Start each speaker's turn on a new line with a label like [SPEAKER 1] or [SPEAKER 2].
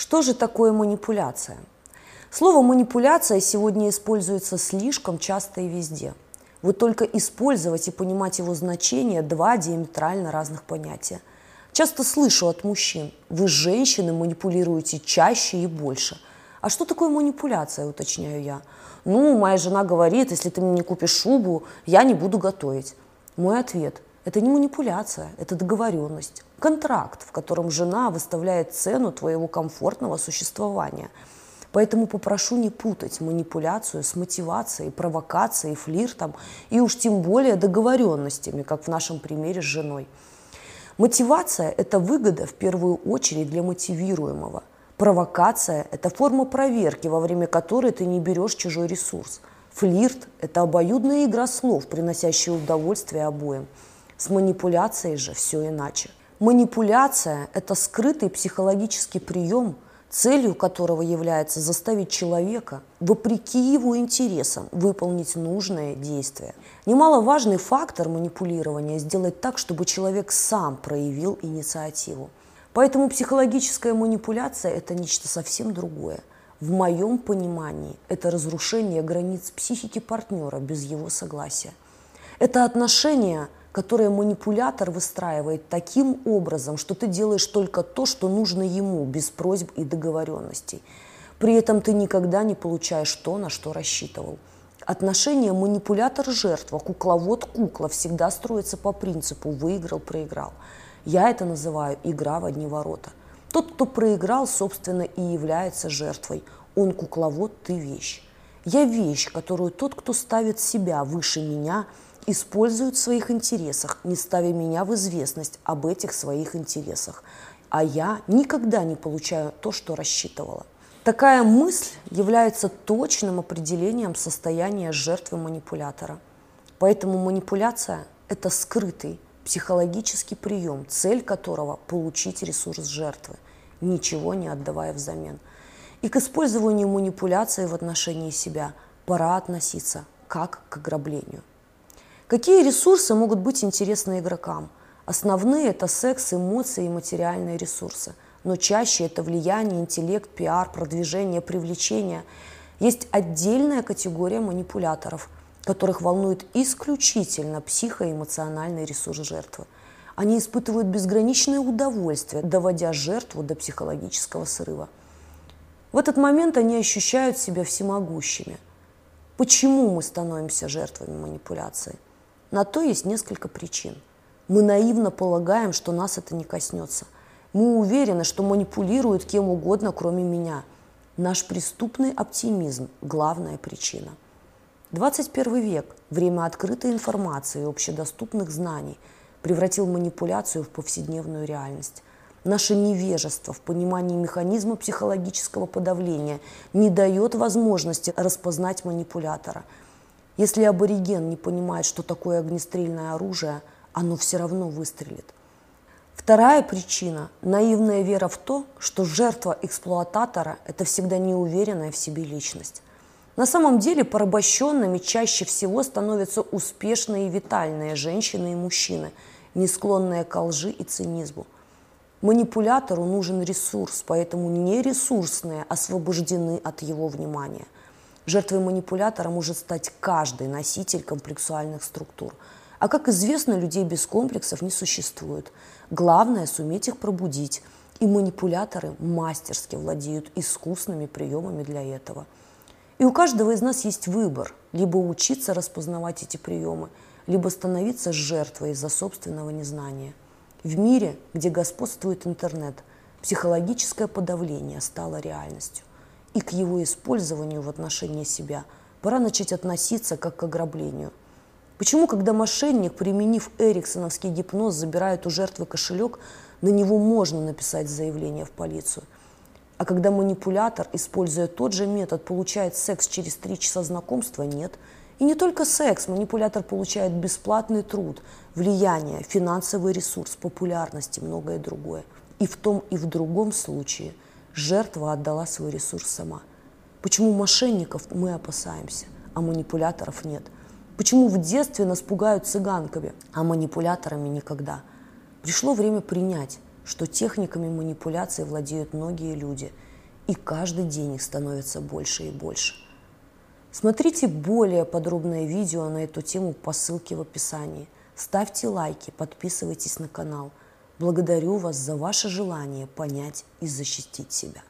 [SPEAKER 1] Что же такое манипуляция? Слово «манипуляция» сегодня используется слишком часто и везде. Вот только использовать и понимать его значение – два диаметрально разных понятия. Часто слышу от мужчин – вы, женщины, манипулируете чаще и больше. А что такое манипуляция, уточняю я? Ну, моя жена говорит, если ты мне не купишь шубу, я не буду готовить. Мой ответ – это не манипуляция, это договоренность, контракт, в котором жена выставляет цену твоего комфортного существования – Поэтому попрошу не путать манипуляцию с мотивацией, провокацией, флиртом и уж тем более договоренностями, как в нашем примере с женой. Мотивация – это выгода в первую очередь для мотивируемого. Провокация – это форма проверки, во время которой ты не берешь чужой ресурс. Флирт – это обоюдная игра слов, приносящая удовольствие обоим. С манипуляцией же все иначе. Манипуляция – это скрытый психологический прием – целью которого является заставить человека, вопреки его интересам, выполнить нужное действие. Немаловажный фактор манипулирования – сделать так, чтобы человек сам проявил инициативу. Поэтому психологическая манипуляция – это нечто совсем другое. В моем понимании это разрушение границ психики партнера без его согласия. Это отношение – которое манипулятор выстраивает таким образом, что ты делаешь только то, что нужно ему, без просьб и договоренностей. При этом ты никогда не получаешь то, на что рассчитывал. Отношения манипулятор-жертва, кукловод-кукла всегда строятся по принципу «выиграл-проиграл». Я это называю «игра в одни ворота». Тот, кто проиграл, собственно, и является жертвой. Он кукловод, ты вещь. Я вещь, которую тот, кто ставит себя выше меня – используют в своих интересах, не ставя меня в известность об этих своих интересах. А я никогда не получаю то, что рассчитывала. Такая мысль является точным определением состояния жертвы манипулятора. Поэтому манипуляция – это скрытый психологический прием, цель которого – получить ресурс жертвы, ничего не отдавая взамен. И к использованию манипуляции в отношении себя пора относиться как к ограблению. Какие ресурсы могут быть интересны игрокам? Основные – это секс, эмоции и материальные ресурсы. Но чаще это влияние, интеллект, пиар, продвижение, привлечение. Есть отдельная категория манипуляторов, которых волнует исключительно психоэмоциональный ресурс жертвы. Они испытывают безграничное удовольствие, доводя жертву до психологического срыва. В этот момент они ощущают себя всемогущими. Почему мы становимся жертвами манипуляции? На то есть несколько причин. Мы наивно полагаем, что нас это не коснется. Мы уверены, что манипулируют кем угодно, кроме меня. Наш преступный оптимизм – главная причина. 21 век – время открытой информации и общедоступных знаний превратил манипуляцию в повседневную реальность. Наше невежество в понимании механизма психологического подавления не дает возможности распознать манипулятора – если абориген не понимает, что такое огнестрельное оружие, оно все равно выстрелит. Вторая причина – наивная вера в то, что жертва эксплуататора – это всегда неуверенная в себе личность. На самом деле порабощенными чаще всего становятся успешные и витальные женщины и мужчины, не склонные к лжи и цинизму. Манипулятору нужен ресурс, поэтому нересурсные освобождены от его внимания – Жертвой манипулятора может стать каждый носитель комплексуальных структур. А как известно, людей без комплексов не существует. Главное – суметь их пробудить. И манипуляторы мастерски владеют искусными приемами для этого. И у каждого из нас есть выбор – либо учиться распознавать эти приемы, либо становиться жертвой из-за собственного незнания. В мире, где господствует интернет, психологическое подавление стало реальностью и к его использованию в отношении себя пора начать относиться как к ограблению. Почему, когда мошенник, применив эриксоновский гипноз, забирает у жертвы кошелек, на него можно написать заявление в полицию? А когда манипулятор, используя тот же метод, получает секс через три часа знакомства, нет. И не только секс, манипулятор получает бесплатный труд, влияние, финансовый ресурс, популярность и многое другое. И в том и в другом случае – Жертва отдала свой ресурс сама. Почему мошенников мы опасаемся, а манипуляторов нет? Почему в детстве нас пугают цыганками, а манипуляторами никогда? Пришло время принять, что техниками манипуляции владеют многие люди, и каждый день их становится больше и больше. Смотрите более подробное видео на эту тему по ссылке в описании. Ставьте лайки, подписывайтесь на канал. Благодарю вас за ваше желание понять и защитить себя.